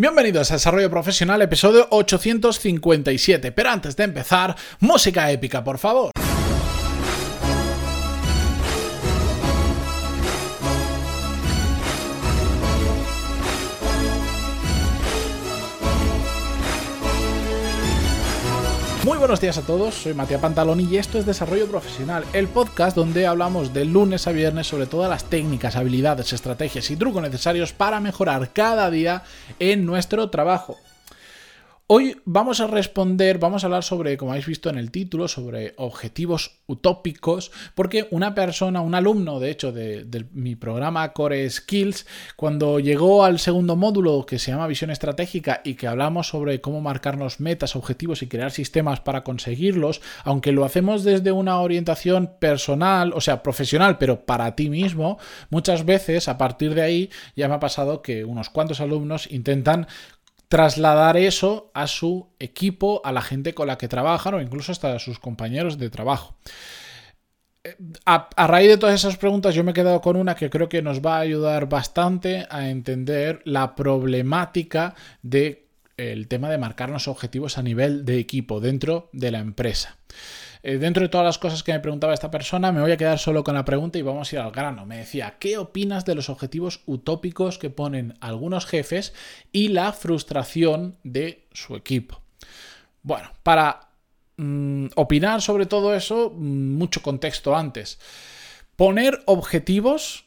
Bienvenidos a Desarrollo Profesional, episodio 857. Pero antes de empezar, música épica, por favor. Buenos días a todos, soy Matías Pantaloni y esto es Desarrollo Profesional, el podcast donde hablamos de lunes a viernes sobre todas las técnicas, habilidades, estrategias y trucos necesarios para mejorar cada día en nuestro trabajo. Hoy vamos a responder, vamos a hablar sobre, como habéis visto en el título, sobre objetivos utópicos, porque una persona, un alumno, de hecho, de, mi programa Core Skills, cuando llegó al segundo módulo que se llama Visión Estratégica y que hablamos sobre cómo marcarnos metas, objetivos y crear sistemas para conseguirlos, aunque lo hacemos desde una orientación personal, o sea, profesional, pero para ti mismo, muchas veces a partir de ahí ya me ha pasado que unos cuantos alumnos intentan trasladar eso a su equipo, a la gente con la que trabajan o incluso hasta a sus compañeros de trabajo. Eh, a, raíz de todas esas preguntas yo me he quedado con una que creo que nos va a ayudar bastante a entender la problemática del tema de marcarnos objetivos a nivel de equipo dentro de la empresa. Eh, dentro de todas las cosas que me preguntaba esta persona, me voy a quedar solo con la pregunta y vamos a ir al grano. Me decía, ¿qué opinas de los objetivos utópicos que ponen algunos jefes y la frustración de su equipo? Bueno, para mm, opinar sobre todo eso, mm, mucho contexto antes. Poner objetivos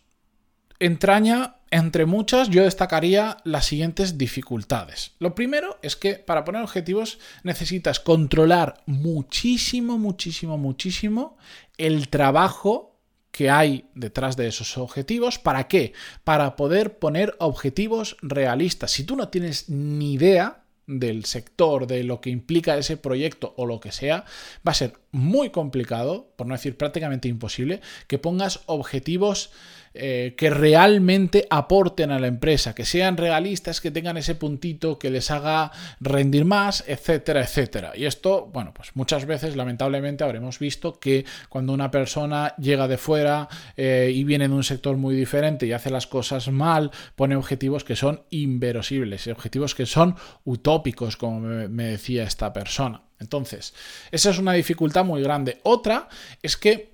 entraña entre muchas, yo destacaría las siguientes dificultades. Lo primero es que para poner objetivos necesitas controlar muchísimo, muchísimo, muchísimo el trabajo que hay detrás de esos objetivos. ¿Para qué? Para poder poner objetivos realistas. Si tú no tienes ni idea del sector, de lo que implica ese proyecto o lo que sea, va a ser muy complicado, por no decir prácticamente imposible, que pongas objetivos eh, que realmente aporten a la empresa, que sean realistas, que tengan ese puntito que les haga rendir más, etcétera, etcétera. Y esto, bueno, pues muchas veces lamentablemente habremos visto que cuando una persona llega de fuera eh, y viene de un sector muy diferente y hace las cosas mal, pone objetivos que son inverosibles, objetivos que son utópicos, como me decía esta persona. Entonces, esa es una dificultad muy grande. Otra es que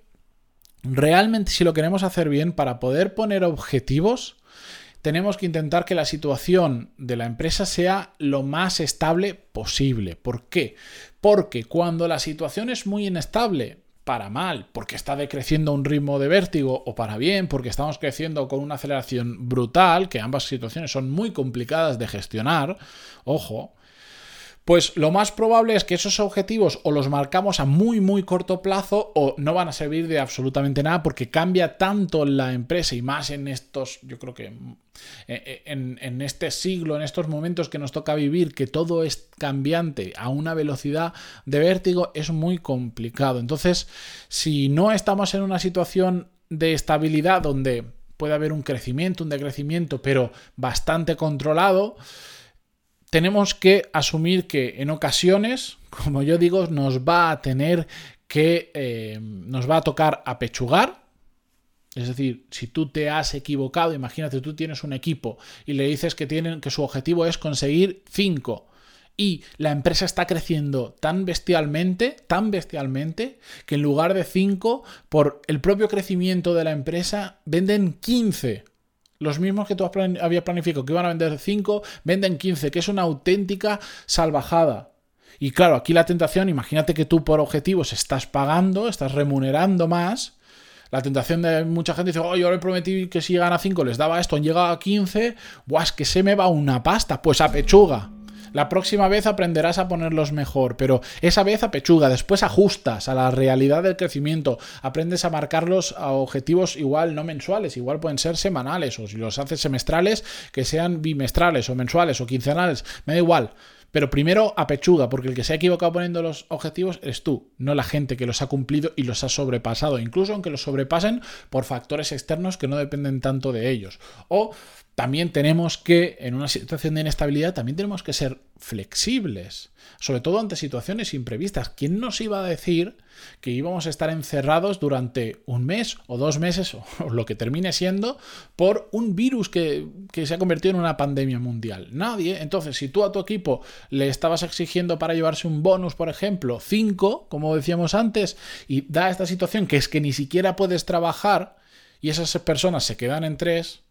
realmente si lo queremos hacer bien, para poder poner objetivos, tenemos que intentar que la situación de la empresa sea lo más estable posible. ¿Por qué? Porque cuando la situación es muy inestable, para mal, porque está decreciendo a un ritmo de vértigo, o para bien, porque estamos creciendo con una aceleración brutal, que ambas situaciones son muy complicadas de gestionar, ojo, pues lo más probable es que esos objetivos o los marcamos a muy muy corto plazo o no van a servir de absolutamente nada porque cambia tanto la empresa y más en estos, yo creo que en, este siglo, en estos momentos que nos toca vivir, que todo es cambiante a una velocidad de vértigo, es muy complicado. Entonces, si no estamos en una situación de estabilidad donde puede haber un crecimiento, un decrecimiento, pero bastante controlado, tenemos que asumir que en ocasiones, como yo digo, nos va a tener que, eh, nos va a tocar apechugar. Es decir, si tú te has equivocado, imagínate, tú tienes un equipo y le dices que, tienen, que su objetivo es conseguir 5 y la empresa está creciendo tan bestialmente, tan bestialmente, que en lugar de 5, por el propio crecimiento de la empresa, venden 15 los mismos que tú habías planificado que iban a vender 5, venden 15, que es una auténtica salvajada. Y claro, aquí la tentación, imagínate que tú por objetivos estás pagando, estás remunerando más. La tentación de mucha gente dice, oh, yo le prometí que si llegan a 5 les daba esto, han llegado a 15, ¡buah, que se me va una pasta! Pues a pechuga. La próxima vez aprenderás a ponerlos mejor, pero esa vez a pechuga, después ajustas a la realidad del crecimiento, aprendes a marcarlos a objetivos igual no mensuales, igual pueden ser semanales, o si los haces semestrales, que sean bimestrales o mensuales o quincenales, me da igual. Pero primero a pechuga, porque el que se ha equivocado poniendo los objetivos eres tú, no la gente que los ha cumplido y los ha sobrepasado, incluso aunque los sobrepasen por factores externos que no dependen tanto de ellos. O también tenemos que, en una situación de inestabilidad, también tenemos que ser flexibles, sobre todo ante situaciones imprevistas. ¿Quién nos iba a decir que íbamos a estar encerrados durante un mes o dos meses o, lo que termine siendo por un virus que, que se ha convertido en una pandemia mundial? Nadie. Entonces, si tú a tu equipo le estabas exigiendo para llevarse un bonus, por ejemplo, 5, como decíamos antes, y da esta situación que es que ni siquiera puedes trabajar y esas personas se quedan en 3,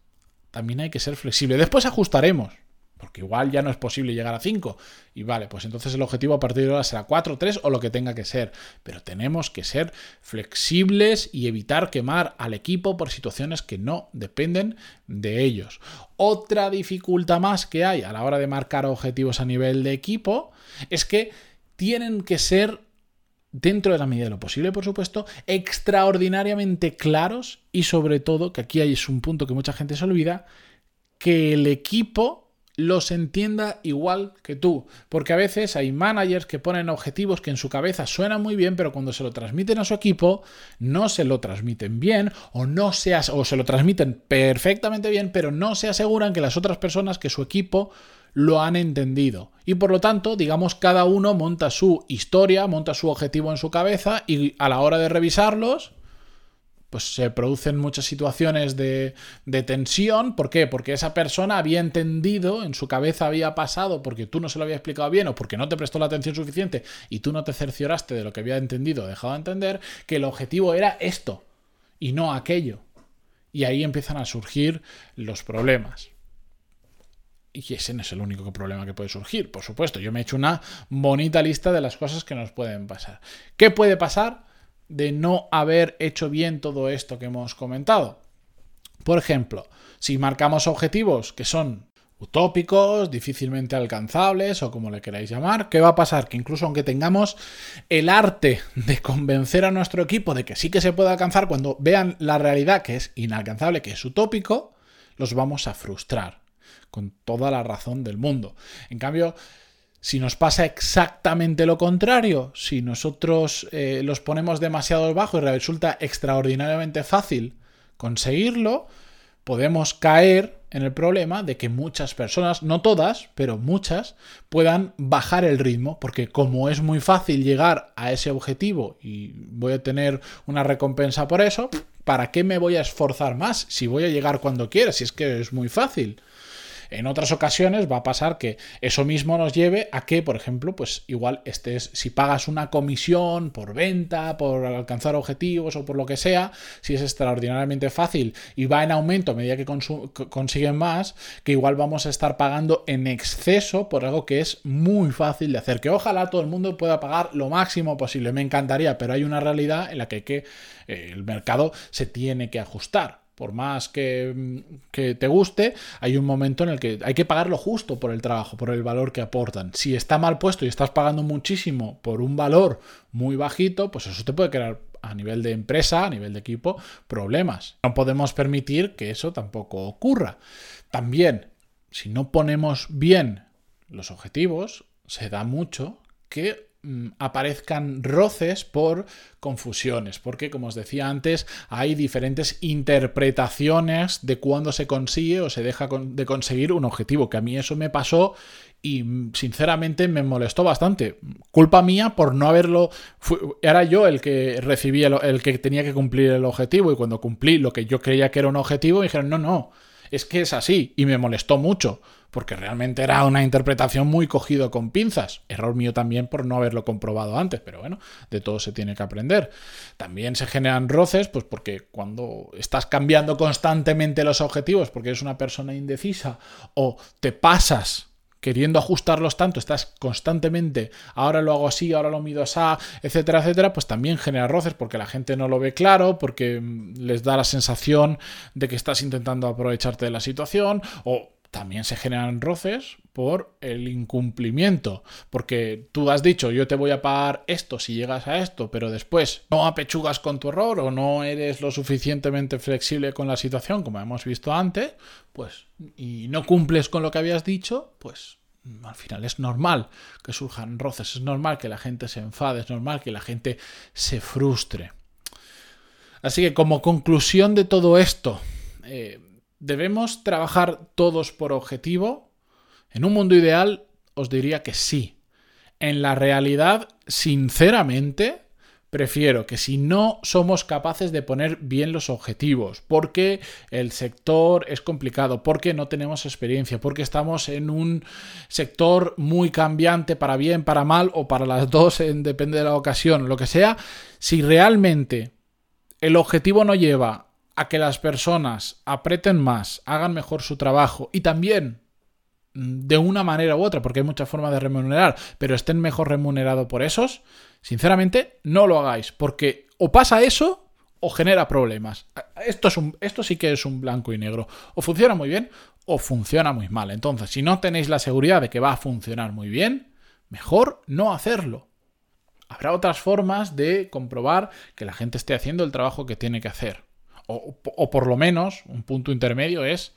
también hay que ser flexible. Después ajustaremos, porque igual ya no es posible llegar a 5. Y vale, pues entonces el objetivo a partir de ahora será 4, 3 o lo que tenga que ser. Pero tenemos que ser flexibles y evitar quemar al equipo por situaciones que no dependen de ellos. Otra dificultad más que hay a la hora de marcar objetivos a nivel de equipo es que tienen que ser dentro de la medida de lo posible, por supuesto, extraordinariamente claros y sobre todo, que aquí hay es un punto que mucha gente se olvida, que el equipo los entienda igual que tú. Porque a veces hay managers que ponen objetivos que en su cabeza suenan muy bien, pero cuando se lo transmiten a su equipo, no se lo transmiten bien o, no se, o se lo transmiten perfectamente bien, pero no se aseguran que las otras personas, que su equipo, lo han entendido. Y por lo tanto, digamos, cada uno monta su historia, monta su objetivo en su cabeza y a la hora de revisarlos, pues se producen muchas situaciones de, de, tensión. ¿Por qué? Porque esa persona había entendido, en su cabeza había pasado, porque tú no se lo había explicado bien o porque no te prestó la atención suficiente y tú no te cercioraste de lo que había entendido o dejado de entender, que el objetivo era esto y no aquello. Y ahí empiezan a surgir los problemas. Y ese no es el único problema que puede surgir. Por supuesto, yo me he hecho una bonita lista de las cosas que nos pueden pasar. ¿Qué puede pasar de no haber hecho bien todo esto que hemos comentado? Por ejemplo, si marcamos objetivos que son utópicos, difícilmente alcanzables o como le queráis llamar, ¿qué va a pasar? Que incluso aunque tengamos el arte de convencer a nuestro equipo de que sí que se puede alcanzar, cuando vean la realidad que es inalcanzable, que es utópico, los vamos a frustrar con toda la razón del mundo. En cambio, si nos pasa exactamente lo contrario, si nosotros eh, los ponemos demasiado bajo y resulta extraordinariamente fácil conseguirlo, podemos caer en el problema de que muchas personas, no todas, pero muchas, puedan bajar el ritmo, porque como es muy fácil llegar a ese objetivo y voy a tener una recompensa por eso, ¿para qué me voy a esforzar más si voy a llegar cuando quiera? Si es que es muy fácil. En otras ocasiones va a pasar que eso mismo nos lleve a que, por ejemplo, pues igual estés, si pagas una comisión por venta, por alcanzar objetivos o por lo que sea, si es extraordinariamente fácil y va en aumento a medida que consiguen más, que igual vamos a estar pagando en exceso por algo que es muy fácil de hacer. Que ojalá todo el mundo pueda pagar lo máximo posible. Me encantaría, pero hay una realidad en la que, eh, el mercado se tiene que ajustar por más que, te guste, hay un momento en el que hay que pagar lo justo por el trabajo, por el valor que aportan. Si está mal puesto y estás pagando muchísimo por un valor muy bajito, pues eso te puede crear a nivel de empresa, a nivel de equipo, problemas. No podemos permitir que eso tampoco ocurra. También, si no ponemos bien los objetivos, se da mucho que Mm, aparezcan roces por confusiones, porque como os decía antes, hay diferentes interpretaciones de cuándo se consigue o se deja de conseguir un objetivo, que a mí eso me pasó y mm, sinceramente me molestó bastante. Culpa mía por no haberlo... era yo el que recibía, el que tenía que cumplir el objetivo y cuando cumplí lo que yo creía que era un objetivo, me dijeron, no, no, es que es así y me molestó mucho porque realmente era una interpretación muy cogido con pinzas. Error mío también por no haberlo comprobado antes, pero bueno, de todo se tiene que aprender. También se generan roces, pues porque cuando estás cambiando constantemente los objetivos porque eres una persona indecisa o te pasas queriendo ajustarlos tanto, estás constantemente, ahora lo hago así, ahora lo mido así, etcétera, etcétera, pues también genera roces porque la gente no lo ve claro, porque mm, les da la sensación de que estás intentando aprovecharte de la situación o también se generan roces por el incumplimiento. Porque tú has dicho, yo te voy a pagar esto si llegas a esto, pero después no apechugas con tu error o no eres lo suficientemente flexible con la situación, como hemos visto antes, pues, y no cumples con lo que habías dicho, pues al final es normal que surjan roces, es normal que la gente se enfade, es normal que la gente se frustre. Así que como conclusión de todo esto, eh, ¿Debemos trabajar todos por objetivo? En un mundo ideal os diría que sí. En la realidad, sinceramente, prefiero que si no somos capaces de poner bien los objetivos, porque el sector es complicado, porque no tenemos experiencia, porque estamos en un sector muy cambiante para bien, para mal o para las dos, depende de la ocasión, lo que sea, si realmente el objetivo no lleva a que las personas apreten más, hagan mejor su trabajo y también mm, de una manera u otra, porque hay muchas formas de remunerar, pero estén mejor remunerados por esos, Sinceramente, no lo hagáis, porque o pasa eso o genera problemas. Esto, es un, esto sí que es un blanco y negro. O funciona muy bien o funciona muy mal. Entonces, si no tenéis la seguridad de que va a funcionar muy bien, mejor no hacerlo. Habrá otras formas de comprobar que la gente esté haciendo el trabajo que tiene que hacer. O, por lo menos, un punto intermedio es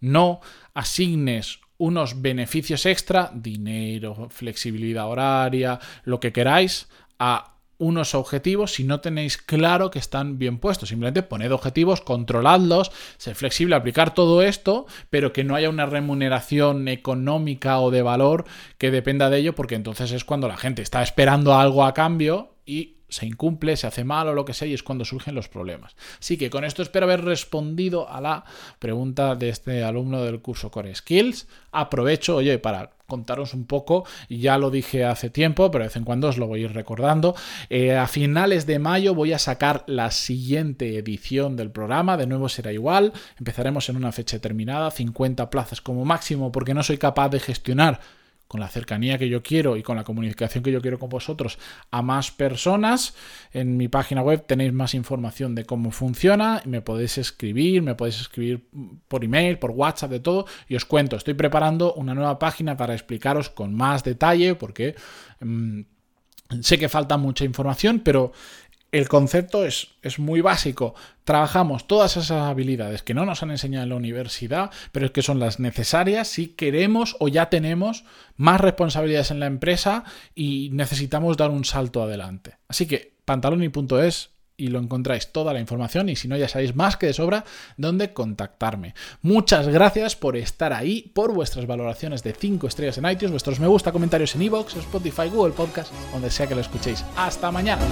no asignes unos beneficios extra, dinero, flexibilidad horaria, lo que queráis, a unos objetivos si no tenéis claro que están bien puestos. Simplemente poned objetivos, controladlos, ser flexible, aplicar todo esto, pero que no haya una remuneración económica o de valor que dependa de ello, porque entonces es cuando la gente está esperando algo a cambio y se incumple, se hace mal o lo que sea, y es cuando surgen los problemas. Así que con esto espero haber respondido a la pregunta de este alumno del curso Core Skills. Aprovecho, oye, para contaros un poco, ya lo dije hace tiempo, pero de vez en cuando os lo voy a ir recordando. Eh, a finales de mayo voy a sacar la siguiente edición del programa, de nuevo será igual, empezaremos en una fecha determinada, 50 plazas como máximo, porque no soy capaz de gestionar con la cercanía que yo quiero y con la comunicación que yo quiero con vosotros a más personas. En mi página web tenéis más información de cómo funciona, me podéis escribir, me podéis escribir por email, por WhatsApp, de todo, y os cuento, estoy preparando una nueva página para explicaros con más detalle, porque... Mm, sé que falta mucha información, pero el concepto es, es, muy básico. Trabajamos todas esas habilidades que no nos han enseñado en la universidad, pero que son las necesarias si queremos o ya tenemos más responsabilidades en la empresa y necesitamos dar un salto adelante. Así que pantaloni.es y lo encontráis toda la información y si no ya sabéis más que de sobra dónde contactarme. Muchas gracias por estar ahí, por vuestras valoraciones de 5 estrellas en iTunes, vuestros me gusta, comentarios en iVoox, Spotify, Google Podcast, donde sea que lo escuchéis. Hasta mañana.